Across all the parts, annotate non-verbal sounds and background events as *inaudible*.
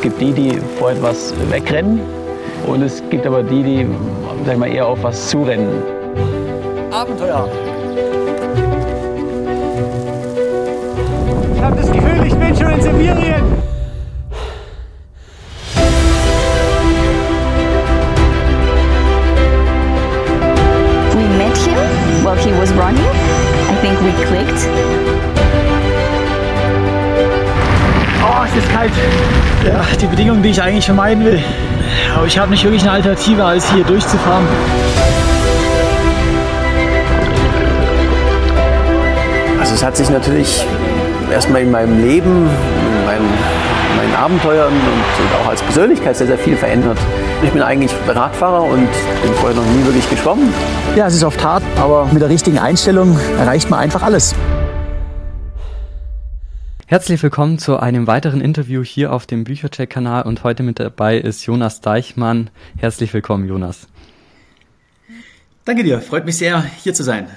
Es gibt die, die vor etwas wegrennen und es gibt aber die, die sag mal, eher auf was zurennen. Abenteuer. Ich habe das Gefühl, ich bin schon in Sibirien. Ja, die Bedingungen, die ich eigentlich vermeiden will. Aber ich habe nicht wirklich eine Alternative, als hier durchzufahren. Also es hat sich natürlich erstmal in meinem Leben, in meinem, meinen Abenteuern und auch als Persönlichkeit sehr, sehr viel verändert. Ich bin eigentlich Radfahrer und bin vorher noch nie wirklich geschwommen. Ja, es ist oft hart, aber mit der richtigen Einstellung erreicht man einfach alles. Herzlich willkommen zu einem weiteren Interview hier auf dem Büchercheck-Kanal und heute mit dabei ist Jonas Deichmann. Herzlich willkommen, Jonas. Danke dir, freut mich sehr, hier zu sein.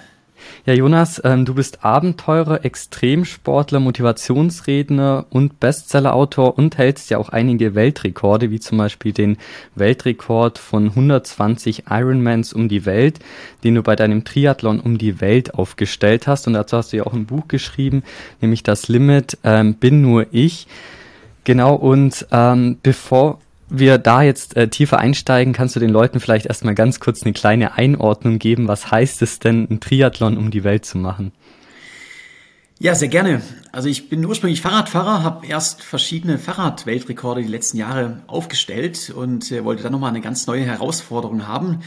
Ja, Jonas, ähm, du bist Abenteurer, Extremsportler, Motivationsredner und Bestsellerautor und hältst ja auch einige Weltrekorde, wie zum Beispiel den Weltrekord von 120 Ironmans um die Welt, den du bei deinem Triathlon um die Welt aufgestellt hast. Und dazu hast du ja auch ein Buch geschrieben, nämlich das Limit ähm, bin nur ich. Genau, und ähm, bevor wir da jetzt äh, tiefer einsteigen, kannst du den Leuten vielleicht erstmal ganz kurz eine kleine Einordnung geben. Was heißt es denn, ein Triathlon um die Welt zu machen? Ja, sehr gerne. Also ich bin ursprünglich Fahrradfahrer, habe erst verschiedene Fahrradweltrekorde die letzten Jahre aufgestellt und äh, wollte dann nochmal eine ganz neue Herausforderung haben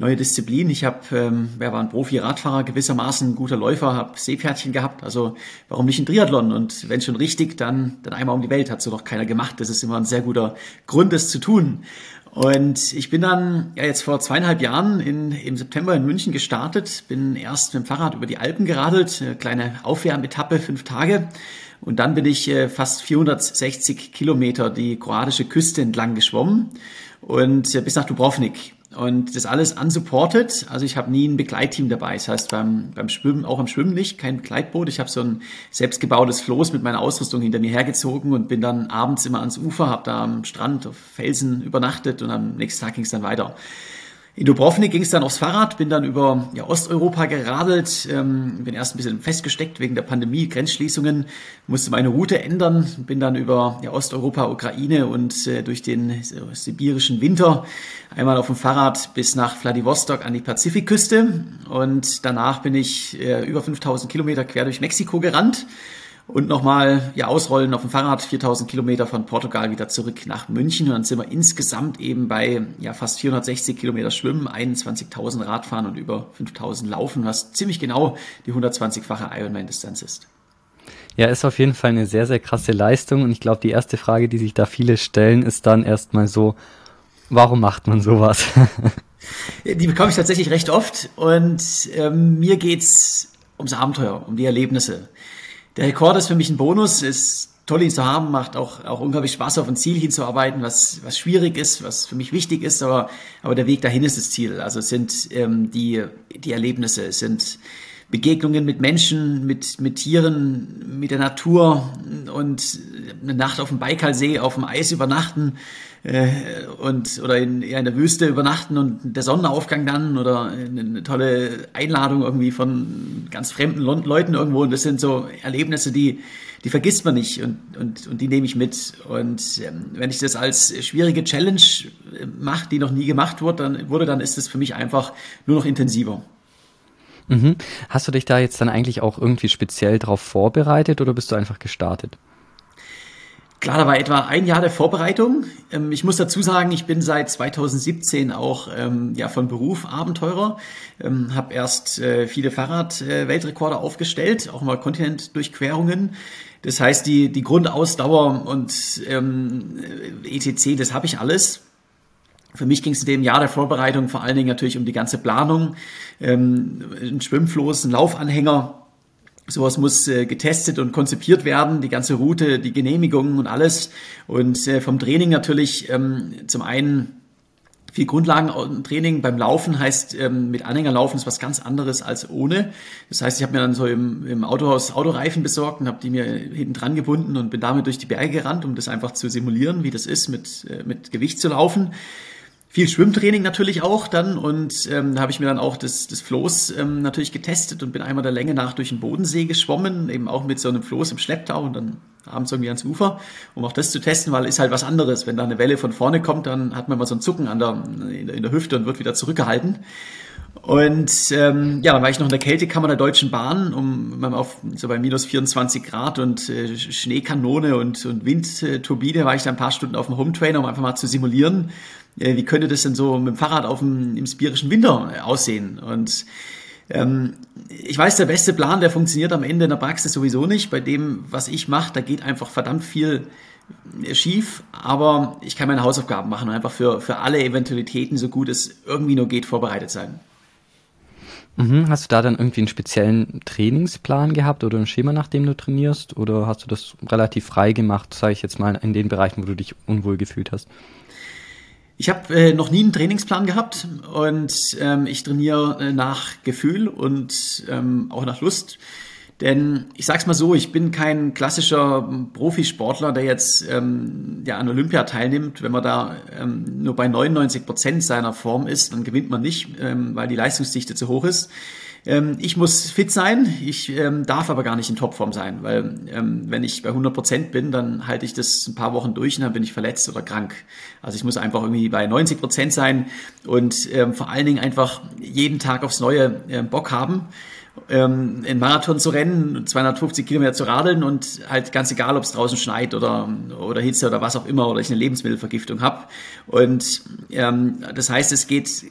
neue Disziplin. Ich habe, ähm, wer war ein Profi-Radfahrer, gewissermaßen ein guter Läufer, habe Seepferdchen gehabt. Also warum nicht ein Triathlon? Und wenn schon richtig, dann, dann einmal um die Welt. Hat so noch keiner gemacht. Das ist immer ein sehr guter Grund, das zu tun. Und ich bin dann ja jetzt vor zweieinhalb Jahren in, im September in München gestartet, bin erst mit dem Fahrrad über die Alpen geradelt, eine kleine Aufwärmetappe, fünf Tage. Und dann bin ich äh, fast 460 Kilometer die kroatische Küste entlang geschwommen und äh, bis nach Dubrovnik. Und das alles unsupported. Also ich habe nie ein Begleitteam dabei. Das heißt beim, beim Schwimmen, auch am Schwimmen nicht, kein Begleitboot. Ich habe so ein selbstgebautes Floß mit meiner Ausrüstung hinter mir hergezogen und bin dann abends immer ans Ufer, habe da am Strand auf Felsen übernachtet und am nächsten Tag ging es dann weiter. In Dubrovnik ging es dann aufs Fahrrad, bin dann über ja, Osteuropa geradelt, ähm, bin erst ein bisschen festgesteckt wegen der Pandemie, Grenzschließungen, musste meine Route ändern, bin dann über ja, Osteuropa, Ukraine und äh, durch den äh, sibirischen Winter einmal auf dem Fahrrad bis nach Vladivostok an die Pazifikküste. Und danach bin ich äh, über 5000 Kilometer quer durch Mexiko gerannt und nochmal ja, ausrollen auf dem Fahrrad 4000 Kilometer von Portugal wieder zurück nach München. Und dann sind wir insgesamt eben bei ja, fast 460 Kilometer Schwimmen, 21.000 Radfahren und über 5000 Laufen, was ziemlich genau die 120-fache Ironman-Distanz ist. Ja, ist auf jeden Fall eine sehr, sehr krasse Leistung. Und ich glaube, die erste Frage, die sich da viele stellen, ist dann erstmal so, warum macht man sowas? *laughs* die bekomme ich tatsächlich recht oft. Und ähm, mir geht's ums Abenteuer, um die Erlebnisse. Der Rekord ist für mich ein Bonus, ist toll ihn zu haben, macht auch, auch unglaublich Spaß, auf ein Ziel hinzuarbeiten, was, was schwierig ist, was für mich wichtig ist, aber, aber der Weg dahin ist das Ziel. Also es sind ähm, die, die Erlebnisse, es sind Begegnungen mit Menschen, mit, mit Tieren, mit der Natur und eine Nacht auf dem Baikalsee, auf dem Eis übernachten äh, und oder in, in der Wüste übernachten und der Sonnenaufgang dann oder eine tolle Einladung irgendwie von ganz fremden Leuten irgendwo und das sind so Erlebnisse, die die vergisst man nicht und, und, und die nehme ich mit. Und ähm, wenn ich das als schwierige Challenge äh, mache, die noch nie gemacht wurde, dann, wurde, dann ist es für mich einfach nur noch intensiver. Mhm. Hast du dich da jetzt dann eigentlich auch irgendwie speziell darauf vorbereitet oder bist du einfach gestartet? Klar, da war etwa ein Jahr der Vorbereitung. Ähm, ich muss dazu sagen, ich bin seit 2017 auch ähm, ja, von Beruf Abenteurer. Ähm, habe erst äh, viele Fahrrad-Weltrekorde äh, aufgestellt, auch mal Kontinentdurchquerungen. Das heißt, die, die Grundausdauer und ähm, ETC, das habe ich alles. Für mich ging es in dem Jahr der Vorbereitung vor allen Dingen natürlich um die ganze Planung, ähm, ein Schwimmfloß, ein Laufanhänger, Sowas muss äh, getestet und konzipiert werden, die ganze Route, die Genehmigungen und alles. Und äh, vom Training natürlich ähm, zum einen viel Grundlagentraining beim Laufen heißt, ähm, mit Anhänger laufen ist was ganz anderes als ohne. Das heißt, ich habe mir dann so im, im Autohaus Autoreifen besorgt und habe die mir hinten dran gebunden und bin damit durch die Berge gerannt, um das einfach zu simulieren, wie das ist, mit, äh, mit Gewicht zu laufen. Viel Schwimmtraining natürlich auch dann und ähm, da habe ich mir dann auch das, das Floß ähm, natürlich getestet und bin einmal der Länge nach durch den Bodensee geschwommen, eben auch mit so einem Floß im Schlepptau und dann abends irgendwie ans Ufer, um auch das zu testen, weil ist halt was anderes. Wenn da eine Welle von vorne kommt, dann hat man mal so ein Zucken an der, in, der, Hüfte und wird wieder zurückgehalten. Und ähm, ja, dann war ich noch in der Kältekammer der Deutschen Bahn, um auf so bei minus 24 Grad und äh, Schneekanone und, und Windturbine war ich da ein paar Stunden auf dem Hometrainer, um einfach mal zu simulieren, wie könnte das denn so mit dem Fahrrad auf dem im spirischen Winter aussehen. Und ähm, ich weiß, der beste Plan, der funktioniert am Ende in der Praxis sowieso nicht. Bei dem, was ich mache, da geht einfach verdammt viel schief, aber ich kann meine Hausaufgaben machen und einfach für, für alle Eventualitäten, so gut es irgendwie nur geht, vorbereitet sein. Mhm. Hast du da dann irgendwie einen speziellen Trainingsplan gehabt oder ein Schema, nach dem du trainierst? Oder hast du das relativ frei gemacht, sage ich jetzt mal, in den Bereichen, wo du dich unwohl gefühlt hast? Ich habe äh, noch nie einen Trainingsplan gehabt und ähm, ich trainiere äh, nach Gefühl und ähm, auch nach Lust. Denn ich sag's mal so, ich bin kein klassischer Profisportler, der jetzt ähm, ja, an Olympia teilnimmt. Wenn man da ähm, nur bei 99 Prozent seiner Form ist, dann gewinnt man nicht, ähm, weil die Leistungsdichte zu hoch ist. Ähm, ich muss fit sein, ich ähm, darf aber gar nicht in Topform sein, weil ähm, wenn ich bei 100 Prozent bin, dann halte ich das ein paar Wochen durch und dann bin ich verletzt oder krank. Also ich muss einfach irgendwie bei 90 Prozent sein und ähm, vor allen Dingen einfach jeden Tag aufs Neue äh, Bock haben ähm, in Marathon zu rennen, 250 Kilometer zu radeln und halt ganz egal, ob es draußen schneit oder, oder Hitze oder was auch immer oder ich eine Lebensmittelvergiftung habe. Und ähm, das heißt, es geht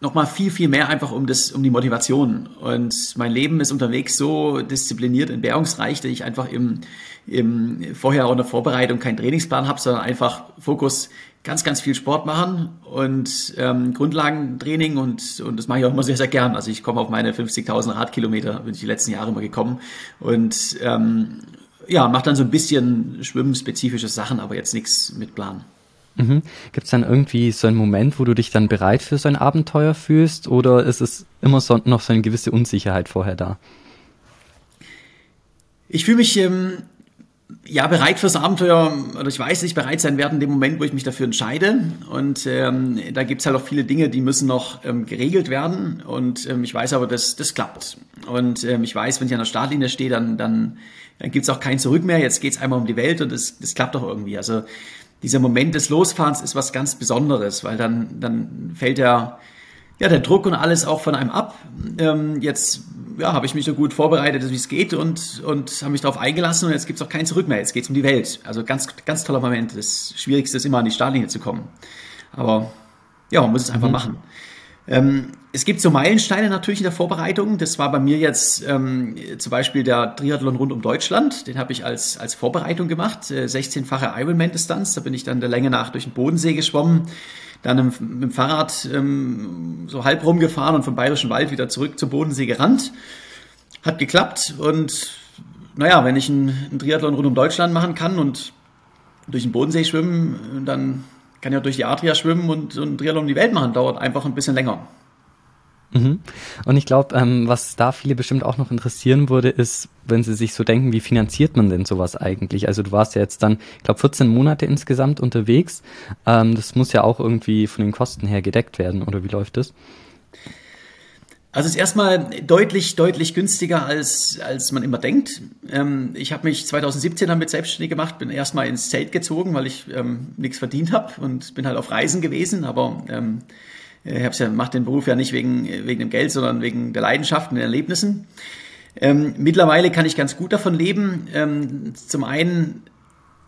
nochmal viel, viel mehr einfach um das, um die Motivation. Und mein Leben ist unterwegs so diszipliniert, entbehrungsreich, dass ich einfach im, im vorher auch in der Vorbereitung keinen Trainingsplan habe, sondern einfach Fokus ganz, ganz viel Sport machen und ähm, Grundlagentraining und, und das mache ich auch immer sehr, sehr gern. Also ich komme auf meine 50.000 Radkilometer, bin ich die letzten Jahre immer gekommen und ähm, ja, mache dann so ein bisschen schwimmspezifische Sachen, aber jetzt nichts mit Plan. Mhm. Gibt es dann irgendwie so einen Moment, wo du dich dann bereit für so ein Abenteuer fühlst oder ist es immer so, noch so eine gewisse Unsicherheit vorher da? Ich fühle mich ähm, ja bereit fürs Abenteuer oder ich weiß, dass ich bereit sein werde in dem Moment, wo ich mich dafür entscheide. Und ähm, da es halt auch viele Dinge, die müssen noch ähm, geregelt werden. Und ähm, ich weiß aber, dass das klappt. Und ähm, ich weiß, wenn ich an der Startlinie stehe, dann, dann, dann es auch kein Zurück mehr. Jetzt geht es einmal um die Welt und das, das klappt doch irgendwie. Also dieser Moment des Losfahrens ist was ganz Besonderes, weil dann, dann fällt der, ja, der Druck und alles auch von einem ab. Ähm, jetzt ja, habe ich mich so gut vorbereitet, wie es geht und, und habe mich darauf eingelassen und jetzt gibt es auch kein Zurück mehr. Jetzt geht es um die Welt. Also ganz, ganz toller Moment. Das Schwierigste ist immer an die Startlinie zu kommen. Aber ja, man muss es einfach mhm. machen. Ähm, es gibt so Meilensteine natürlich in der Vorbereitung. Das war bei mir jetzt ähm, zum Beispiel der Triathlon rund um Deutschland. Den habe ich als, als Vorbereitung gemacht. Äh, 16-fache Ironman-Distanz. Da bin ich dann der Länge nach durch den Bodensee geschwommen. Dann im, mit dem Fahrrad ähm, so halb rumgefahren und vom Bayerischen Wald wieder zurück zum Bodensee gerannt. Hat geklappt. Und naja, wenn ich einen, einen Triathlon rund um Deutschland machen kann und durch den Bodensee schwimmen, dann kann ja durch die Adria schwimmen und, und Triathlon um die Welt machen. Dauert einfach ein bisschen länger. Mhm. Und ich glaube, ähm, was da viele bestimmt auch noch interessieren würde, ist, wenn sie sich so denken, wie finanziert man denn sowas eigentlich? Also du warst ja jetzt dann, ich glaube, 14 Monate insgesamt unterwegs. Ähm, das muss ja auch irgendwie von den Kosten her gedeckt werden, oder wie läuft das? Also es ist erstmal deutlich, deutlich günstiger, als, als man immer denkt. Ähm, ich habe mich 2017 damit selbstständig gemacht, bin erstmal ins Zelt gezogen, weil ich ähm, nichts verdient habe und bin halt auf Reisen gewesen, aber ähm, ich ja, mache den Beruf ja nicht wegen, wegen dem Geld, sondern wegen der Leidenschaften, den Erlebnissen. Ähm, mittlerweile kann ich ganz gut davon leben. Ähm, zum einen,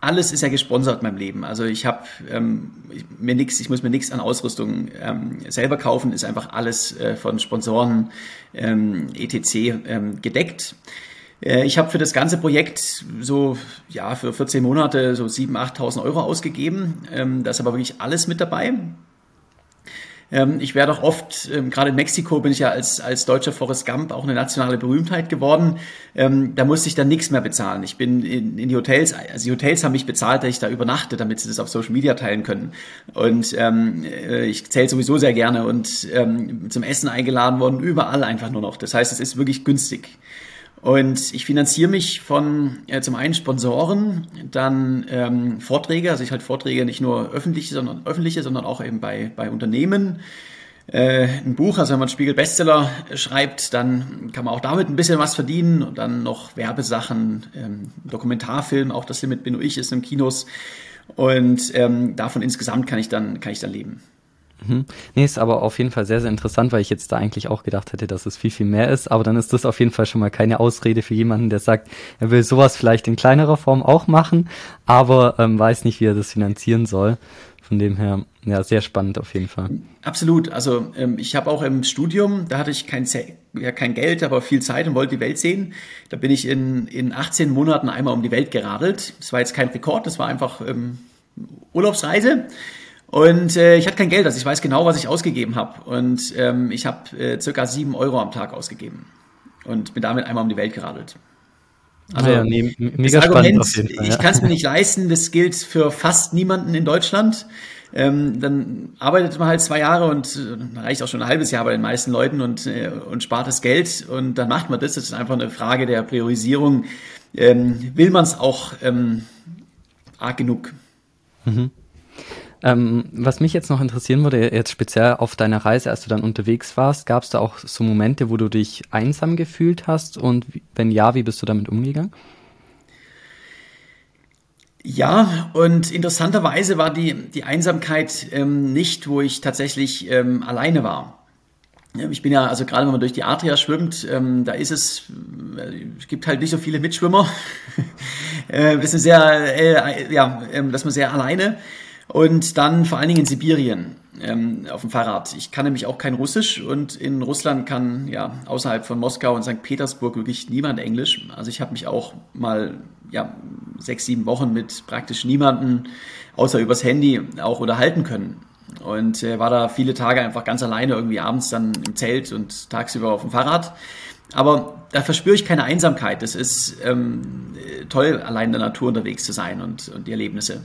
alles ist ja gesponsert in meinem Leben. Also ich habe ähm, mir nichts, ich muss mir nichts an Ausrüstung ähm, selber kaufen, ist einfach alles äh, von Sponsoren ähm, etc. Ähm, gedeckt. Äh, ich habe für das ganze Projekt so, ja, für 14 Monate so 7.000, 8.000 Euro ausgegeben. Ähm, da ist aber wirklich alles mit dabei. Ähm, ich werde auch oft, ähm, gerade in Mexiko bin ich ja als, als deutscher Forrest Gump auch eine nationale Berühmtheit geworden. Ähm, da musste ich dann nichts mehr bezahlen. Ich bin in, in die Hotels, also die Hotels haben mich bezahlt, dass ich da übernachte, damit sie das auf Social Media teilen können. Und ähm, äh, ich zähle sowieso sehr gerne und ähm, zum Essen eingeladen worden, überall einfach nur noch. Das heißt, es ist wirklich günstig. Und ich finanziere mich von äh, zum einen Sponsoren, dann ähm, Vorträge, also ich halte Vorträge nicht nur öffentliche, sondern öffentliche, sondern auch eben bei, bei Unternehmen. Äh, ein Buch, also wenn man Spiegel Bestseller schreibt, dann kann man auch damit ein bisschen was verdienen und dann noch Werbesachen, ähm, Dokumentarfilm, auch das Limit bin nur ich, ist im Kinos. Und ähm, davon insgesamt kann ich dann, kann ich dann leben. Mhm. Nee, ist aber auf jeden Fall sehr, sehr interessant, weil ich jetzt da eigentlich auch gedacht hätte, dass es viel, viel mehr ist. Aber dann ist das auf jeden Fall schon mal keine Ausrede für jemanden, der sagt, er will sowas vielleicht in kleinerer Form auch machen, aber ähm, weiß nicht, wie er das finanzieren soll. Von dem her, ja, sehr spannend auf jeden Fall. Absolut. Also ähm, ich habe auch im Studium, da hatte ich kein, ja, kein Geld, aber viel Zeit und wollte die Welt sehen. Da bin ich in, in 18 Monaten einmal um die Welt geradelt. Das war jetzt kein Rekord, das war einfach ähm, Urlaubsreise. Und äh, ich hatte kein Geld, also ich weiß genau, was ich ausgegeben habe. Und ähm, ich habe äh, circa sieben Euro am Tag ausgegeben und bin damit einmal um die Welt geradelt. Also ja, nee, mega Argument, Fall, ja. ich kann es mir nicht leisten, das gilt für fast niemanden in Deutschland. Ähm, dann arbeitet man halt zwei Jahre und äh, reicht auch schon ein halbes Jahr bei den meisten Leuten und, äh, und spart das Geld und dann macht man das. Das ist einfach eine Frage der Priorisierung. Ähm, will man es auch ähm, arg genug? Mhm. Ähm, was mich jetzt noch interessieren würde, jetzt speziell auf deiner Reise, als du dann unterwegs warst, gab es da auch so Momente, wo du dich einsam gefühlt hast? Und wenn ja, wie bist du damit umgegangen? Ja, und interessanterweise war die, die Einsamkeit ähm, nicht, wo ich tatsächlich ähm, alleine war. Ich bin ja, also gerade wenn man durch die Adria schwimmt, ähm, da ist es, äh, es gibt halt nicht so viele Mitschwimmer. *laughs* äh, das ist sehr, äh, ja, äh, dass man sehr alleine. Und dann vor allen Dingen in Sibirien ähm, auf dem Fahrrad. Ich kann nämlich auch kein Russisch und in Russland kann ja außerhalb von Moskau und St. Petersburg wirklich niemand Englisch. Also ich habe mich auch mal ja sechs, sieben Wochen mit praktisch niemanden außer übers Handy auch unterhalten können. Und äh, war da viele Tage einfach ganz alleine, irgendwie abends dann im Zelt und tagsüber auf dem Fahrrad. Aber da verspüre ich keine Einsamkeit. Es ist ähm, toll, allein in der Natur unterwegs zu sein und, und die Erlebnisse.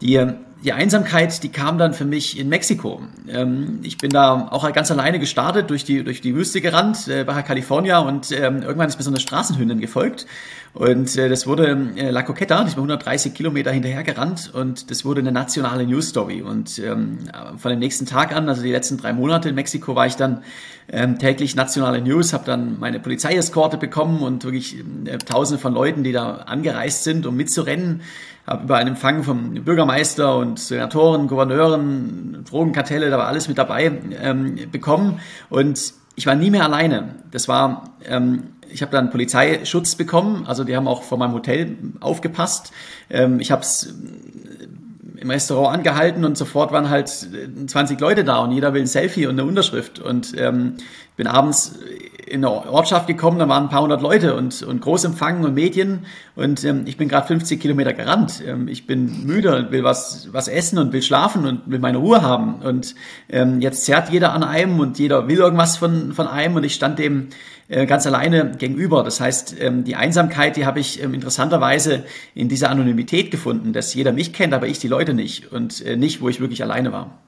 Die, die Einsamkeit, die kam dann für mich in Mexiko. Ähm, ich bin da auch ganz alleine gestartet, durch die, durch die Wüste gerannt, äh, Baja California und ähm, irgendwann ist mir so eine Straßenhündin gefolgt. Und äh, das wurde äh, La Coqueta, die ist mir 130 Kilometer hinterher gerannt und das wurde eine nationale News Story. Und ähm, von dem nächsten Tag an, also die letzten drei Monate in Mexiko, war ich dann ähm, täglich nationale News, habe dann meine Polizeieskorte bekommen und wirklich äh, Tausende von Leuten, die da angereist sind, um mitzurennen. Habe über einen Empfang vom Bürgermeister und Senatoren, Gouverneuren, Drogenkartelle, da war alles mit dabei, ähm, bekommen. Und ich war nie mehr alleine. Das war, ähm, ich habe dann Polizeischutz bekommen, also die haben auch vor meinem Hotel aufgepasst. Ähm, ich habe es im Restaurant angehalten und sofort waren halt 20 Leute da und jeder will ein Selfie und eine Unterschrift. Und ähm, bin abends in eine Ortschaft gekommen, da waren ein paar hundert Leute und, und Großempfang und Medien und ähm, ich bin gerade 50 Kilometer gerannt. Ähm, ich bin müde und will was, was essen und will schlafen und will meine Ruhe haben. Und ähm, jetzt zerrt jeder an einem und jeder will irgendwas von, von einem und ich stand dem äh, ganz alleine gegenüber. Das heißt, ähm, die Einsamkeit, die habe ich ähm, interessanterweise in dieser Anonymität gefunden, dass jeder mich kennt, aber ich die Leute nicht und äh, nicht, wo ich wirklich alleine war.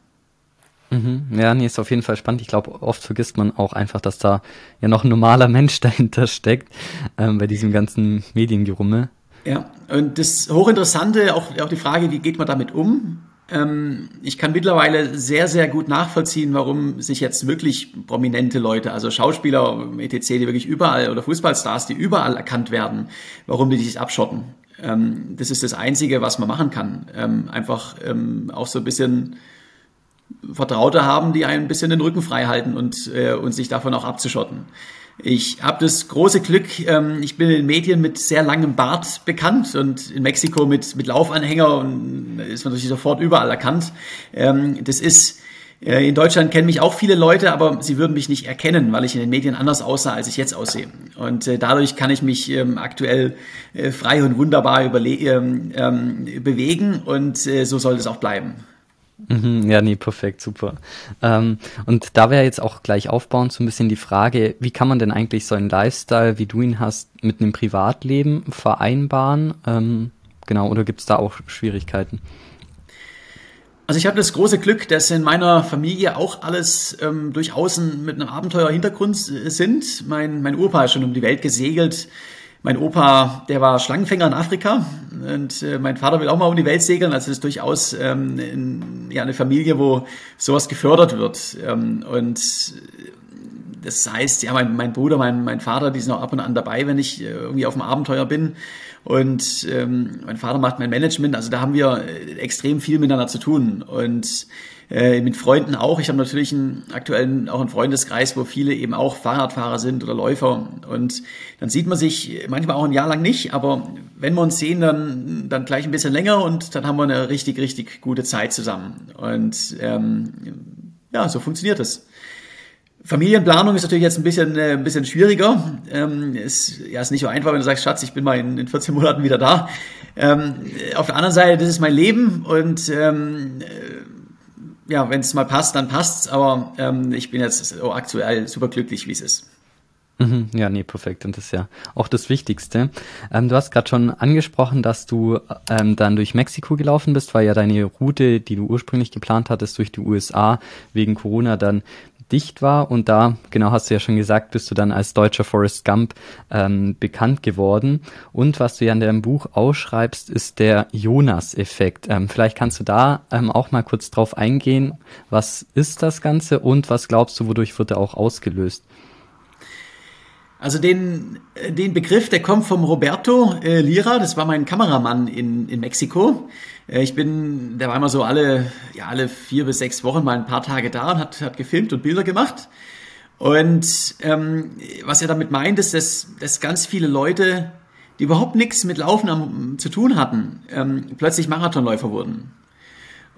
Mhm. Ja, nee, ist auf jeden Fall spannend. Ich glaube, oft vergisst man auch einfach, dass da ja noch ein normaler *laughs* Mensch dahinter steckt, ähm, bei diesem ganzen Mediengerummel. Ja, und das Hochinteressante, auch, auch die Frage, wie geht man damit um? Ähm, ich kann mittlerweile sehr, sehr gut nachvollziehen, warum sich jetzt wirklich prominente Leute, also Schauspieler, etc., die wirklich überall, oder Fußballstars, die überall erkannt werden, warum die sich abschotten. Ähm, das ist das Einzige, was man machen kann. Ähm, einfach ähm, auch so ein bisschen Vertraute haben, die einen ein bisschen den Rücken frei halten und, äh, und sich davon auch abzuschotten. Ich habe das große Glück, ähm, ich bin in den Medien mit sehr langem Bart bekannt und in Mexiko mit, mit Laufanhänger und ist man natürlich sofort überall erkannt. Ähm, das ist äh, in Deutschland kennen mich auch viele Leute, aber sie würden mich nicht erkennen, weil ich in den Medien anders aussah, als ich jetzt aussehe. Und äh, dadurch kann ich mich ähm, aktuell äh, frei und wunderbar ähm, ähm, bewegen und äh, so soll es auch bleiben. Mhm, ja, nee, perfekt, super. Ähm, und da wäre jetzt auch gleich aufbauend so ein bisschen die Frage, wie kann man denn eigentlich so einen Lifestyle, wie du ihn hast, mit einem Privatleben vereinbaren? Ähm, genau, oder gibt es da auch Schwierigkeiten? Also ich habe das große Glück, dass in meiner Familie auch alles ähm, durchaus mit einem Abenteuerhintergrund sind. Mein, mein Opa ist schon um die Welt gesegelt mein Opa, der war Schlangenfänger in Afrika und äh, mein Vater will auch mal um die Welt segeln. Also es ist durchaus ähm, in, ja, eine Familie, wo sowas gefördert wird. Ähm, und das heißt, ja, mein, mein Bruder, mein, mein Vater, die sind auch ab und an dabei, wenn ich äh, irgendwie auf dem Abenteuer bin. Und ähm, mein Vater macht mein Management. Also da haben wir äh, extrem viel miteinander zu tun. Und äh, mit Freunden auch. Ich habe natürlich einen aktuellen auch einen Freundeskreis, wo viele eben auch Fahrradfahrer sind oder Läufer. Und dann sieht man sich manchmal auch ein Jahr lang nicht, aber wenn wir uns sehen, dann, dann gleich ein bisschen länger und dann haben wir eine richtig, richtig gute Zeit zusammen. Und ähm, ja, so funktioniert es. Familienplanung ist natürlich jetzt ein bisschen, äh, ein bisschen schwieriger. Ähm, ist, ja, ist nicht so einfach, wenn du sagst, Schatz, ich bin mal in, in 14 Monaten wieder da. Ähm, auf der anderen Seite, das ist mein Leben und ähm, ja, wenn es mal passt, dann passt's, aber ähm, ich bin jetzt so aktuell super glücklich, wie es ist. Mhm, ja, nee, perfekt. Und das ist ja auch das Wichtigste. Ähm, du hast gerade schon angesprochen, dass du ähm, dann durch Mexiko gelaufen bist, weil ja deine Route, die du ursprünglich geplant hattest, durch die USA wegen Corona dann dicht war. Und da, genau hast du ja schon gesagt, bist du dann als deutscher Forrest Gump ähm, bekannt geworden. Und was du ja in deinem Buch ausschreibst, ist der Jonas-Effekt. Ähm, vielleicht kannst du da ähm, auch mal kurz drauf eingehen. Was ist das Ganze und was glaubst du, wodurch wird er auch ausgelöst? Also den, den Begriff, der kommt vom Roberto äh, Lira, das war mein Kameramann in, in Mexiko. Äh, ich bin, der war immer so alle, ja, alle vier bis sechs Wochen mal ein paar Tage da und hat, hat gefilmt und Bilder gemacht. Und ähm, was er damit meint, ist, dass, dass ganz viele Leute, die überhaupt nichts mit Laufen am, zu tun hatten, ähm, plötzlich Marathonläufer wurden.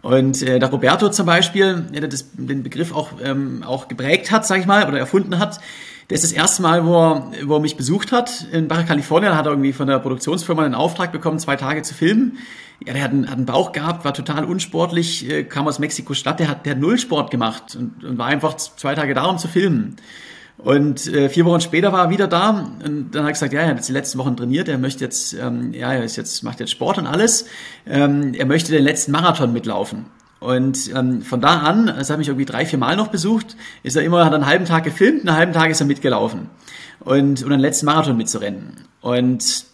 Und äh, der Roberto zum Beispiel, der das, den Begriff auch, ähm, auch geprägt hat, sag ich mal, oder erfunden hat, der ist das erste Mal, wo er, wo er mich besucht hat in Baja California. Hat er irgendwie von der Produktionsfirma einen Auftrag bekommen, zwei Tage zu filmen. Ja, der hat einen, hat einen Bauch gehabt, war total unsportlich, äh, kam aus Mexiko-Stadt. Der hat, der hat null Sport gemacht und, und war einfach zwei Tage da, um zu filmen. Und äh, vier Wochen später war er wieder da und dann hat er gesagt, ja, er hat jetzt die letzten Wochen trainiert, er möchte jetzt, ähm, ja, er ist jetzt, macht jetzt Sport und alles. Ähm, er möchte den letzten Marathon mitlaufen. Und ähm, von da an, das habe ich irgendwie drei, vier Mal noch besucht, ist er immer, hat einen halben Tag gefilmt, einen halben Tag ist er mitgelaufen. Und, um den letzten Marathon mitzurennen. Und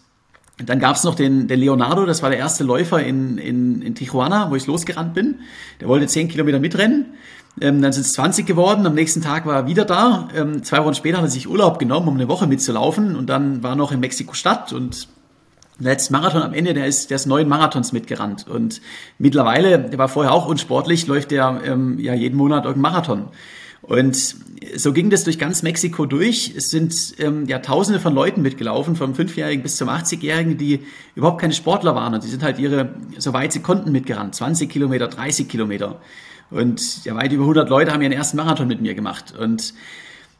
dann gab es noch den, den Leonardo, das war der erste Läufer in, in, in Tijuana, wo ich losgerannt bin. Der wollte zehn Kilometer mitrennen. Ähm, dann sind es 20 geworden. Am nächsten Tag war er wieder da. Ähm, zwei Wochen später hat er sich Urlaub genommen, um eine Woche mitzulaufen. Und dann war er noch in Mexiko-Stadt und letzten Marathon am Ende, der ist, der ist neun Marathons mitgerannt. Und mittlerweile, der war vorher auch unsportlich, läuft der ähm, ja jeden Monat irgendein Marathon. Und so ging das durch ganz Mexiko durch. Es sind ähm, ja Tausende von Leuten mitgelaufen, vom Fünfjährigen bis zum 80-Jährigen, die überhaupt keine Sportler waren. Und die sind halt ihre, so weit sie konnten, mitgerannt. 20 Kilometer, 30 Kilometer. Und ja, weit über 100 Leute haben ihren ersten Marathon mit mir gemacht. Und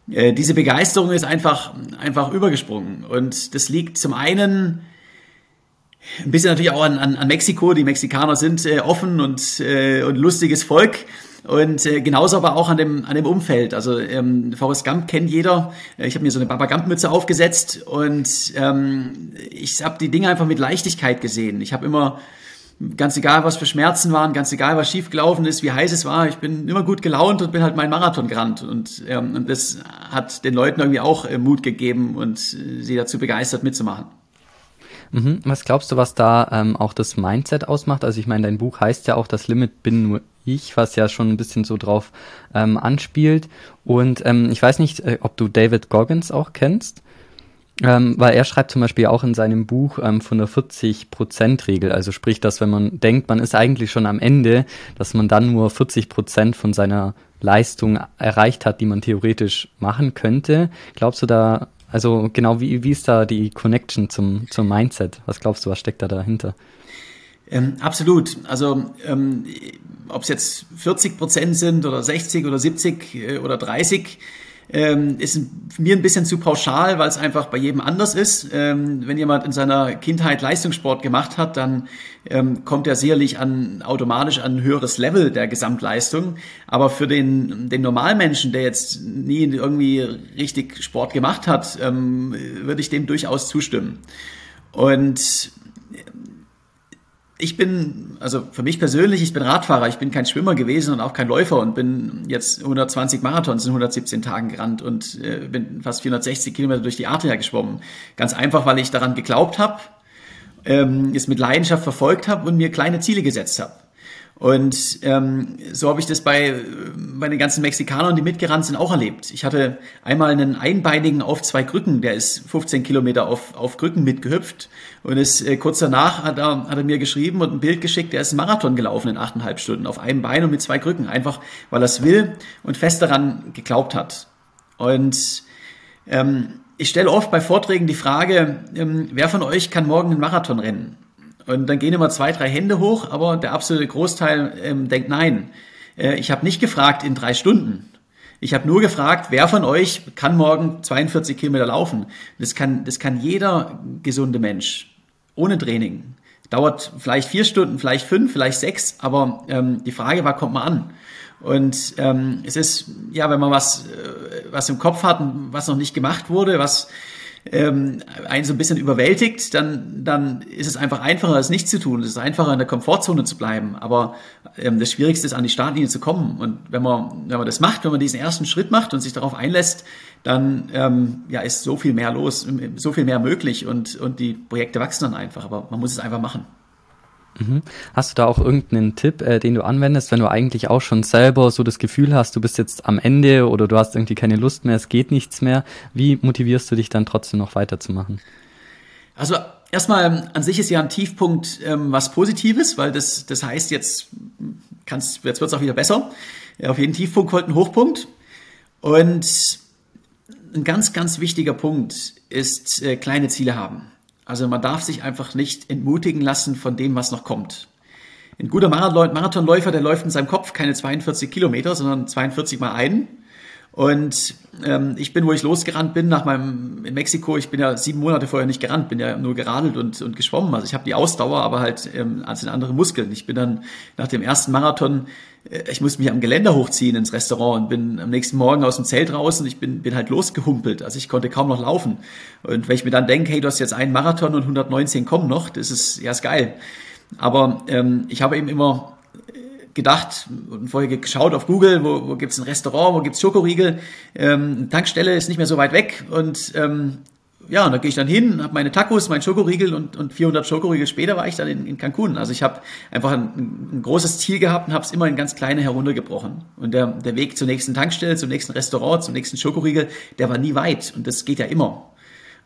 äh, diese Begeisterung ist einfach, einfach übergesprungen. Und das liegt zum einen ein bisschen natürlich auch an, an, an Mexiko. Die Mexikaner sind äh, offen und, äh, und lustiges Volk. Und äh, genauso aber auch an dem, an dem Umfeld. Also ähm, Forrest Gump kennt jeder. Äh, ich habe mir so eine Baba Gump-Mütze aufgesetzt und ähm, ich habe die Dinge einfach mit Leichtigkeit gesehen. Ich habe immer, ganz egal was für Schmerzen waren, ganz egal was schiefgelaufen ist, wie heiß es war, ich bin immer gut gelaunt und bin halt meinen Marathon gerannt. Und, ähm, und das hat den Leuten irgendwie auch äh, Mut gegeben und äh, sie dazu begeistert mitzumachen. Mhm. Was glaubst du, was da ähm, auch das Mindset ausmacht? Also ich meine, dein Buch heißt ja auch, das Limit bin nur ich, was ja schon ein bisschen so drauf ähm, anspielt. Und ähm, ich weiß nicht, äh, ob du David Goggins auch kennst. Ähm, weil er schreibt zum Beispiel auch in seinem Buch ähm, von der 40%-Regel. Also sprich, dass wenn man denkt, man ist eigentlich schon am Ende, dass man dann nur 40% von seiner Leistung erreicht hat, die man theoretisch machen könnte. Glaubst du da, also genau, wie, wie ist da die Connection zum, zum Mindset? Was glaubst du, was steckt da dahinter? Ähm, absolut. Also ähm, ob es jetzt 40 Prozent sind oder 60 oder 70 äh, oder 30, ähm, ist mir ein bisschen zu pauschal, weil es einfach bei jedem anders ist. Ähm, wenn jemand in seiner Kindheit Leistungssport gemacht hat, dann ähm, kommt er sicherlich an, automatisch an ein höheres Level der Gesamtleistung. Aber für den, den Normalmenschen, der jetzt nie irgendwie richtig Sport gemacht hat, ähm, würde ich dem durchaus zustimmen. Und ich bin, also für mich persönlich, ich bin Radfahrer, ich bin kein Schwimmer gewesen und auch kein Läufer und bin jetzt 120 Marathons in 117 Tagen gerannt und äh, bin fast 460 Kilometer durch die Adria geschwommen. Ganz einfach, weil ich daran geglaubt habe, ähm, es mit Leidenschaft verfolgt habe und mir kleine Ziele gesetzt habe. Und ähm, so habe ich das bei, bei den ganzen Mexikanern, die mitgerannt sind, auch erlebt. Ich hatte einmal einen Einbeinigen auf zwei Krücken, der ist 15 Kilometer auf, auf Krücken mitgehüpft. Und ist, äh, kurz danach hat er, hat er mir geschrieben und ein Bild geschickt, der ist einen Marathon gelaufen in achteinhalb Stunden auf einem Bein und mit zwei Krücken. Einfach, weil er es will und fest daran geglaubt hat. Und ähm, ich stelle oft bei Vorträgen die Frage, ähm, wer von euch kann morgen einen Marathon rennen? Und dann gehen immer zwei, drei Hände hoch, aber der absolute Großteil ähm, denkt nein. Äh, ich habe nicht gefragt in drei Stunden. Ich habe nur gefragt, wer von euch kann morgen 42 Kilometer laufen? Das kann, das kann jeder gesunde Mensch ohne Training. Dauert vielleicht vier Stunden, vielleicht fünf, vielleicht sechs, aber ähm, die Frage war, kommt man an? Und ähm, es ist, ja, wenn man was, äh, was im Kopf hat, was noch nicht gemacht wurde, was ähm, einen so ein bisschen überwältigt, dann, dann ist es einfach einfacher, es nicht zu tun. Es ist einfacher, in der Komfortzone zu bleiben. Aber ähm, das Schwierigste ist, an die Startlinie zu kommen. Und wenn man, wenn man das macht, wenn man diesen ersten Schritt macht und sich darauf einlässt, dann ähm, ja, ist so viel mehr los, so viel mehr möglich und, und die Projekte wachsen dann einfach. Aber man muss es einfach machen. Mhm. Hast du da auch irgendeinen Tipp, äh, den du anwendest, wenn du eigentlich auch schon selber so das Gefühl hast, du bist jetzt am Ende oder du hast irgendwie keine Lust mehr, es geht nichts mehr? Wie motivierst du dich dann trotzdem noch weiterzumachen? Also erstmal an sich ist ja ein Tiefpunkt ähm, was Positives, weil das, das heißt, jetzt, kannst, jetzt wird es auch wieder besser. Ja, auf jeden Tiefpunkt folgt ein Hochpunkt. Und ein ganz, ganz wichtiger Punkt ist äh, kleine Ziele haben. Also man darf sich einfach nicht entmutigen lassen von dem, was noch kommt. Ein guter Marathonläufer, der läuft in seinem Kopf keine 42 Kilometer, sondern 42 mal einen. Und ähm, ich bin, wo ich losgerannt bin, nach meinem in Mexiko, ich bin ja sieben Monate vorher nicht gerannt, bin ja nur geradelt und, und geschwommen. Also ich habe die Ausdauer, aber halt ähm, als in andere Muskeln. Ich bin dann nach dem ersten Marathon, äh, ich musste mich am Geländer hochziehen ins Restaurant und bin am nächsten Morgen aus dem Zelt raus und ich bin, bin halt losgehumpelt. Also ich konnte kaum noch laufen. Und wenn ich mir dann denke, hey, du hast jetzt einen Marathon und 119 kommen noch, das ist, ja, ist geil. Aber ähm, ich habe eben immer gedacht und vorher geschaut auf Google, wo, wo gibt's ein Restaurant, wo gibt's Schokoriegel. Ähm, Tankstelle ist nicht mehr so weit weg und ähm, ja, und da gehe ich dann hin, habe meine Tacos, mein Schokoriegel und, und 400 Schokoriegel später war ich dann in, in Cancun. Also ich habe einfach ein, ein, großes Ziel gehabt und habe es immer in ganz kleine heruntergebrochen. Und der, der Weg zur nächsten Tankstelle, zum nächsten Restaurant, zum nächsten Schokoriegel, der war nie weit und das geht ja immer.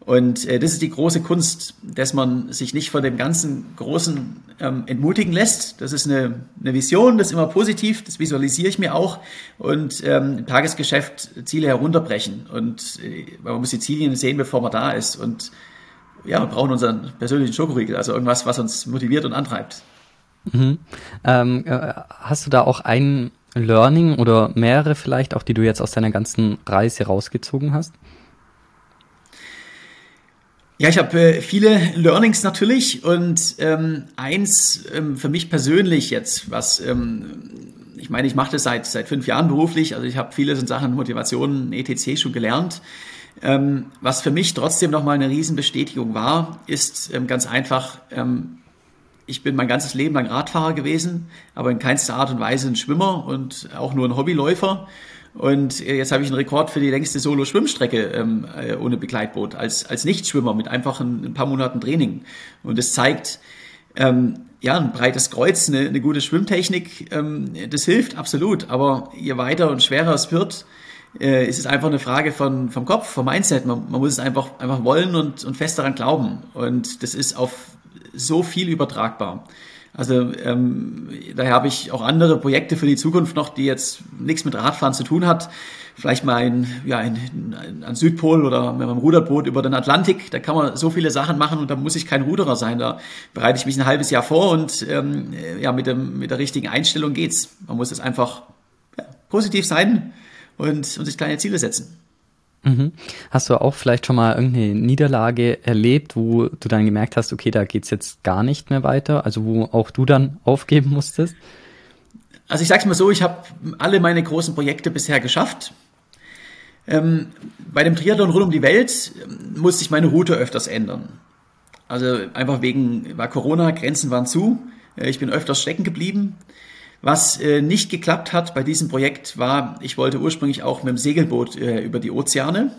Und äh, das ist die große Kunst, dass man sich nicht von dem ganzen Großen ähm, entmutigen lässt. Das ist eine, eine Vision, das ist immer positiv, das visualisiere ich mir auch. Und ähm, im Tagesgeschäft Ziele herunterbrechen. Und äh, man muss die Ziele sehen, bevor man da ist. Und ja, wir brauchen unseren persönlichen Schokoriegel, also irgendwas, was uns motiviert und antreibt. Mhm. Ähm, äh, hast du da auch ein Learning oder mehrere vielleicht, auch die du jetzt aus deiner ganzen Reise rausgezogen hast? Ja, ich habe äh, viele Learnings natürlich und ähm, eins ähm, für mich persönlich jetzt, was ähm, ich meine, ich mache das seit seit fünf Jahren beruflich, also ich habe vieles in Sachen Motivation, ETC schon gelernt. Ähm, was für mich trotzdem nochmal eine Riesenbestätigung war, ist ähm, ganz einfach, ähm, ich bin mein ganzes Leben lang Radfahrer gewesen, aber in keinster Art und Weise ein Schwimmer und auch nur ein Hobbyläufer. Und jetzt habe ich einen Rekord für die längste Solo-Schwimmstrecke ähm, äh, ohne Begleitboot als, als Nichtschwimmer mit einfach ein, ein paar Monaten Training. Und es zeigt, ähm, ja, ein breites Kreuz, eine, eine gute Schwimmtechnik, ähm, das hilft absolut. Aber je weiter und schwerer es wird, äh, ist es einfach eine Frage von, vom Kopf, vom Mindset. Man, man muss es einfach, einfach wollen und, und fest daran glauben. Und das ist auf so viel übertragbar. Also ähm, daher habe ich auch andere Projekte für die Zukunft noch, die jetzt nichts mit Radfahren zu tun hat. Vielleicht mal ein, ja, ein, ein, ein Südpol oder mit einem Ruderboot über den Atlantik. Da kann man so viele Sachen machen und da muss ich kein Ruderer sein. Da bereite ich mich ein halbes Jahr vor und ähm, ja, mit, dem, mit der richtigen Einstellung geht's. Man muss es einfach ja, positiv sein und, und sich kleine Ziele setzen. Mhm. Hast du auch vielleicht schon mal irgendeine Niederlage erlebt, wo du dann gemerkt hast, okay, da geht's jetzt gar nicht mehr weiter, also wo auch du dann *laughs* aufgeben musstest? Also ich sag's mal so, ich habe alle meine großen Projekte bisher geschafft. Ähm, bei dem Triathlon rund um die Welt ähm, musste ich meine Route öfters ändern. Also einfach wegen, war Corona, Grenzen waren zu. Äh, ich bin öfters stecken geblieben. Was äh, nicht geklappt hat bei diesem Projekt war, ich wollte ursprünglich auch mit dem Segelboot äh, über die Ozeane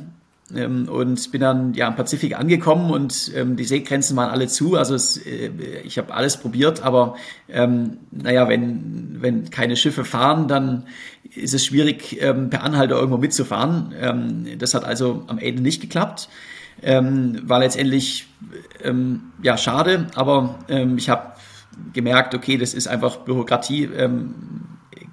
ähm, und bin dann ja am Pazifik angekommen und ähm, die Seegrenzen waren alle zu. Also es, äh, ich habe alles probiert, aber ähm, naja, wenn, wenn keine Schiffe fahren, dann ist es schwierig, ähm, per Anhalter irgendwo mitzufahren. Ähm, das hat also am Ende nicht geklappt. Ähm, war letztendlich ja schade, aber ich habe gemerkt, okay, das ist einfach Bürokratie, ähm,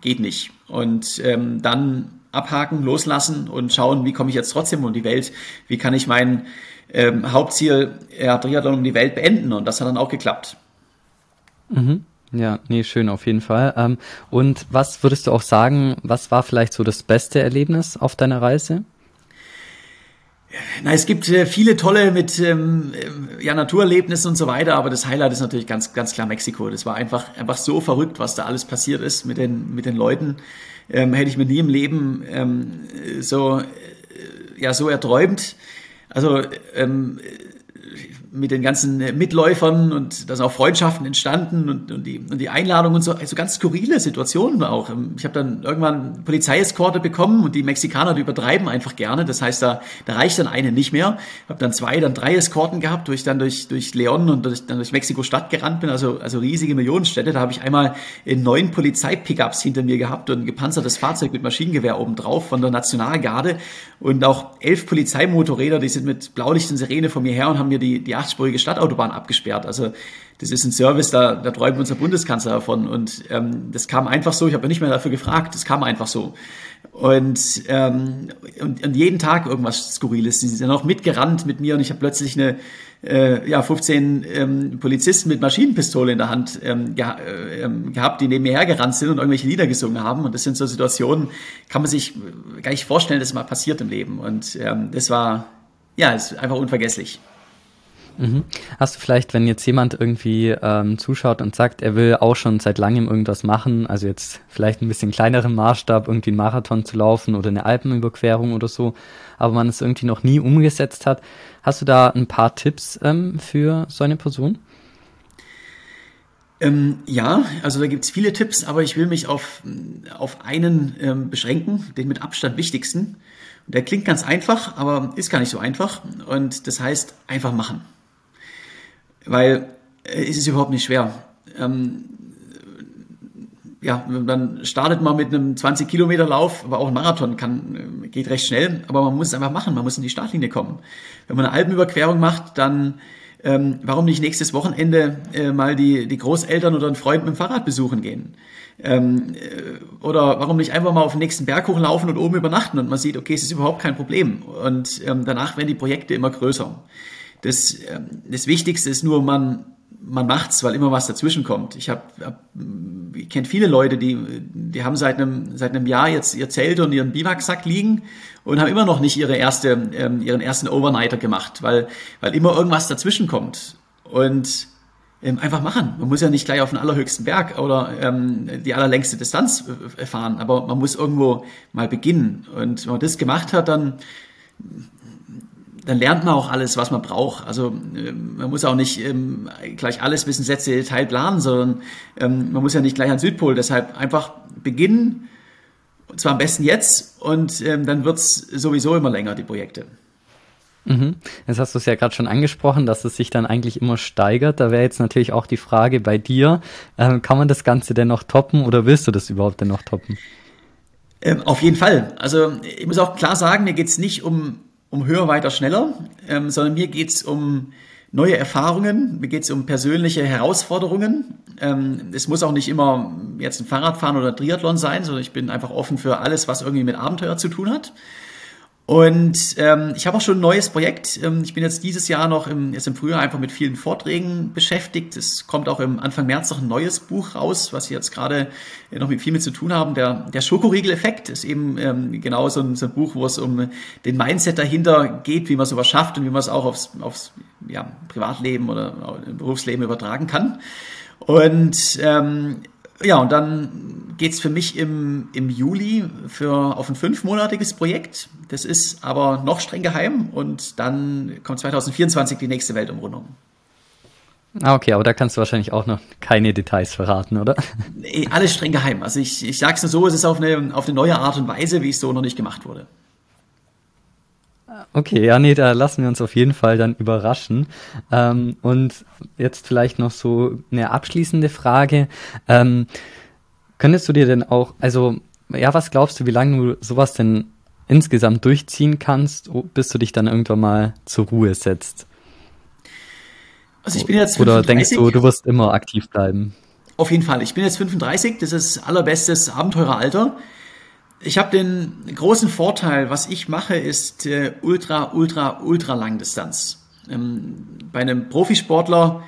geht nicht. Und ähm, dann abhaken, loslassen und schauen, wie komme ich jetzt trotzdem um die Welt, wie kann ich mein ähm, Hauptziel, ja, Triathlon um die Welt beenden. Und das hat dann auch geklappt. Mhm. Ja, nee, schön auf jeden Fall. Ähm, und was würdest du auch sagen, was war vielleicht so das beste Erlebnis auf deiner Reise? Na, es gibt äh, viele tolle mit ähm, ja, Naturerlebnissen und so weiter, aber das Highlight ist natürlich ganz, ganz klar Mexiko. Das war einfach, einfach so verrückt, was da alles passiert ist mit den, mit den Leuten. Ähm, hätte ich mir nie im Leben ähm, so, äh, ja, so erträumt. Also ähm, mit den ganzen Mitläufern und da sind auch Freundschaften entstanden und, und, die, und die Einladung und so, also ganz skurrile Situationen auch. Ich habe dann irgendwann Polizeieskorte bekommen und die Mexikaner, die übertreiben einfach gerne. Das heißt, da, da reicht dann eine nicht mehr. Habe dann zwei, dann drei Eskorten gehabt, wo ich dann durch, durch Leon und durch, dann durch Mexiko-Stadt gerannt bin, also, also riesige Millionenstädte. Da habe ich einmal neun Polizei-Pickups hinter mir gehabt und ein gepanzertes Fahrzeug mit Maschinengewehr oben drauf von der Nationalgarde und auch elf Polizeimotorräder, die sind mit Blaulicht und Sirene vor mir her und haben mir die, die achtspurige Stadtautobahn abgesperrt. Also das ist ein Service, da, da träumt unser Bundeskanzler davon. Und ähm, das kam einfach so, ich habe nicht mehr dafür gefragt, das kam einfach so. Und, ähm, und, und jeden Tag irgendwas Skurriles. Sie sind auch mitgerannt mit mir und ich habe plötzlich eine äh, ja, 15 ähm, Polizisten mit Maschinenpistole in der Hand ähm, geha äh, ähm, gehabt, die neben mir hergerannt sind und irgendwelche Lieder gesungen haben. Und das sind so Situationen, kann man sich gar nicht vorstellen, dass mal passiert im Leben. Und ähm, das war, ja, ist einfach unvergesslich. Mhm. Hast du vielleicht, wenn jetzt jemand irgendwie ähm, zuschaut und sagt, er will auch schon seit langem irgendwas machen, also jetzt vielleicht ein bisschen kleineren Maßstab, irgendwie einen Marathon zu laufen oder eine Alpenüberquerung oder so, aber man es irgendwie noch nie umgesetzt hat, hast du da ein paar Tipps ähm, für so eine Person? Ähm, ja, also da gibt's viele Tipps, aber ich will mich auf, auf einen ähm, beschränken, den mit Abstand wichtigsten. Der klingt ganz einfach, aber ist gar nicht so einfach. Und das heißt, einfach machen weil äh, es ist überhaupt nicht schwer. Ähm, ja, dann startet man mit einem 20 Kilometer Lauf, aber auch ein Marathon kann, äh, geht recht schnell, aber man muss es einfach machen, man muss in die Startlinie kommen. Wenn man eine Alpenüberquerung macht, dann ähm, warum nicht nächstes Wochenende äh, mal die, die Großeltern oder einen Freund mit dem Fahrrad besuchen gehen? Ähm, äh, oder warum nicht einfach mal auf den nächsten Berg hochlaufen und oben übernachten und man sieht, okay, es ist überhaupt kein Problem. Und ähm, danach werden die Projekte immer größer. Das, ähm, das Wichtigste ist nur, man, man macht's, weil immer was dazwischen kommt. Ich hab, ich kenne viele Leute, die, die haben seit einem, seit einem Jahr jetzt ihr Zelt und ihren Biwaksack liegen und haben immer noch nicht ihre erste, ähm, ihren ersten Overnighter gemacht, weil, weil immer irgendwas dazwischen kommt. Und ähm, einfach machen. Man muss ja nicht gleich auf den allerhöchsten Berg oder ähm, die allerlängste Distanz äh, fahren, aber man muss irgendwo mal beginnen. Und wenn man das gemacht hat, dann dann lernt man auch alles, was man braucht. Also ähm, man muss auch nicht ähm, gleich alles bis ins letzte Detail planen, sondern ähm, man muss ja nicht gleich an Südpol. Deshalb einfach beginnen, und zwar am besten jetzt, und ähm, dann wird's sowieso immer länger, die Projekte. Mhm. Jetzt hast du es ja gerade schon angesprochen, dass es sich dann eigentlich immer steigert. Da wäre jetzt natürlich auch die Frage bei dir, ähm, kann man das Ganze denn noch toppen oder willst du das überhaupt denn noch toppen? Ähm, auf jeden Fall. Also ich muss auch klar sagen, mir geht's nicht um um höher, weiter, schneller, ähm, sondern mir geht es um neue Erfahrungen, mir geht es um persönliche Herausforderungen. Ähm, es muss auch nicht immer jetzt ein Fahrradfahren oder Triathlon sein, sondern ich bin einfach offen für alles, was irgendwie mit Abenteuer zu tun hat. Und ähm, ich habe auch schon ein neues Projekt. Ähm, ich bin jetzt dieses Jahr noch im, jetzt im Frühjahr einfach mit vielen Vorträgen beschäftigt. Es kommt auch im Anfang März noch ein neues Buch raus, was ich jetzt gerade äh, noch mit viel mit zu tun haben. Der, der Schokoriegel-Effekt ist eben ähm, genau so ein, so ein Buch, wo es um den Mindset dahinter geht, wie man sowas schafft und wie man es auch aufs, aufs ja, Privatleben oder Berufsleben übertragen kann. Und ähm, ja, und dann geht's für mich im, im Juli für, auf ein fünfmonatiges Projekt. Das ist aber noch streng geheim und dann kommt 2024 die nächste Weltumrundung. Ah, okay, aber da kannst du wahrscheinlich auch noch keine Details verraten, oder? Nee, alles streng geheim. Also ich, ich sag's nur so, es ist auf eine, auf eine neue Art und Weise, wie es so noch nicht gemacht wurde. Okay, ja, nee, da lassen wir uns auf jeden Fall dann überraschen. Ähm, und jetzt vielleicht noch so eine abschließende Frage. Ähm, könntest du dir denn auch, also, ja, was glaubst du, wie lange du sowas denn insgesamt durchziehen kannst, bis du dich dann irgendwann mal zur Ruhe setzt? Also ich bin jetzt 35. Oder denkst du, du wirst immer aktiv bleiben? Auf jeden Fall. Ich bin jetzt 35, das ist allerbestes Abenteureralter. Ich habe den großen Vorteil, was ich mache, ist äh, ultra, ultra, ultra Langdistanz. Ähm, bei einem Profisportler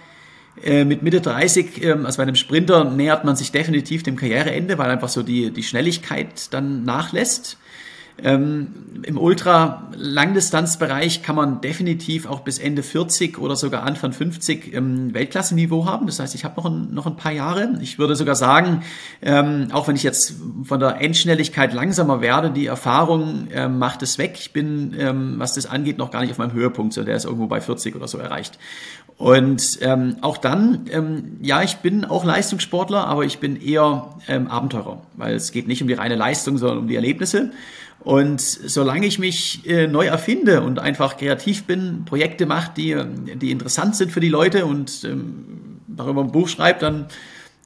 äh, mit Mitte 30, ähm, also bei einem Sprinter, nähert man sich definitiv dem Karriereende, weil einfach so die, die Schnelligkeit dann nachlässt. Ähm, Im Ultra-Langdistanzbereich kann man definitiv auch bis Ende 40 oder sogar Anfang 50 ähm, Weltklasseniveau haben. Das heißt, ich habe noch ein, noch ein paar Jahre. Ich würde sogar sagen, ähm, auch wenn ich jetzt von der Endschnelligkeit langsamer werde, die Erfahrung ähm, macht es weg. Ich bin, ähm, was das angeht, noch gar nicht auf meinem Höhepunkt, so der ist irgendwo bei 40 oder so erreicht. Und ähm, auch dann, ähm, ja, ich bin auch Leistungssportler, aber ich bin eher Abenteurer, weil es geht nicht um die reine Leistung, sondern um die Erlebnisse. Und solange ich mich äh, neu erfinde und einfach kreativ bin, Projekte mache, die, die interessant sind für die Leute und ähm, darüber ein Buch schreibe, dann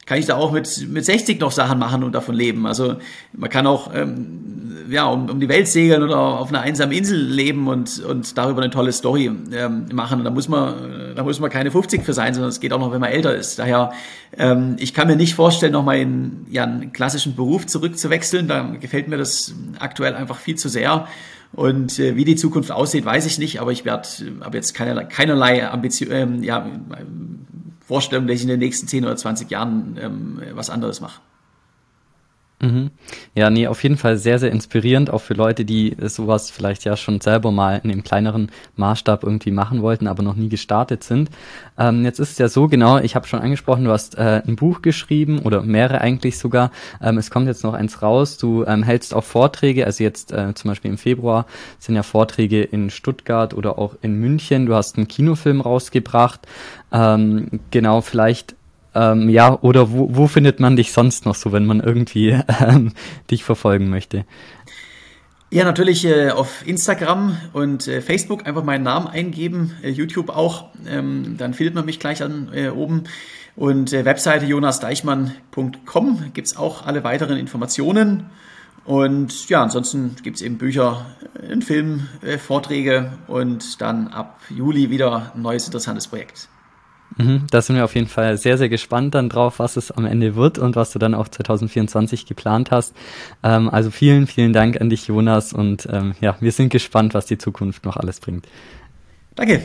kann ich da auch mit, mit 60 noch Sachen machen und davon leben. Also man kann auch ähm, ja, um, um die Welt segeln oder auf einer einsamen Insel leben und, und darüber eine tolle Story ähm, machen. Und da muss man, da muss man keine 50 für sein, sondern es geht auch noch, wenn man älter ist. Daher, ähm, ich kann mir nicht vorstellen, nochmal in ja, einen klassischen Beruf zurückzuwechseln. Da gefällt mir das aktuell einfach viel zu sehr. Und äh, wie die Zukunft aussieht, weiß ich nicht, aber ich werde habe jetzt keinerlei, keinerlei Ambition, ähm, ja, Vorstellung, dass ich in den nächsten 10 oder 20 Jahren ähm, was anderes mache. Mhm. Ja, nee, auf jeden Fall sehr, sehr inspirierend, auch für Leute, die sowas vielleicht ja schon selber mal in einem kleineren Maßstab irgendwie machen wollten, aber noch nie gestartet sind. Ähm, jetzt ist es ja so, genau, ich habe schon angesprochen, du hast äh, ein Buch geschrieben oder mehrere eigentlich sogar. Ähm, es kommt jetzt noch eins raus. Du ähm, hältst auch Vorträge, also jetzt äh, zum Beispiel im Februar sind ja Vorträge in Stuttgart oder auch in München. Du hast einen Kinofilm rausgebracht. Ähm, genau, vielleicht ähm, ja, oder wo, wo findet man dich sonst noch so, wenn man irgendwie *laughs* ähm, dich verfolgen möchte? Ja, natürlich äh, auf Instagram und äh, Facebook einfach meinen Namen eingeben, äh, YouTube auch, ähm, dann findet man mich gleich an äh, oben. Und äh, Webseite jonasdeichmann.com gibt's auch alle weiteren Informationen. Und ja, ansonsten gibt's eben Bücher, äh, einen Film, Vorträge und dann ab Juli wieder ein neues interessantes Projekt. Mhm, da sind wir auf jeden Fall sehr, sehr gespannt dann drauf, was es am Ende wird und was du dann auch 2024 geplant hast. Ähm, also vielen, vielen Dank an dich, Jonas. Und ähm, ja, wir sind gespannt, was die Zukunft noch alles bringt. Danke.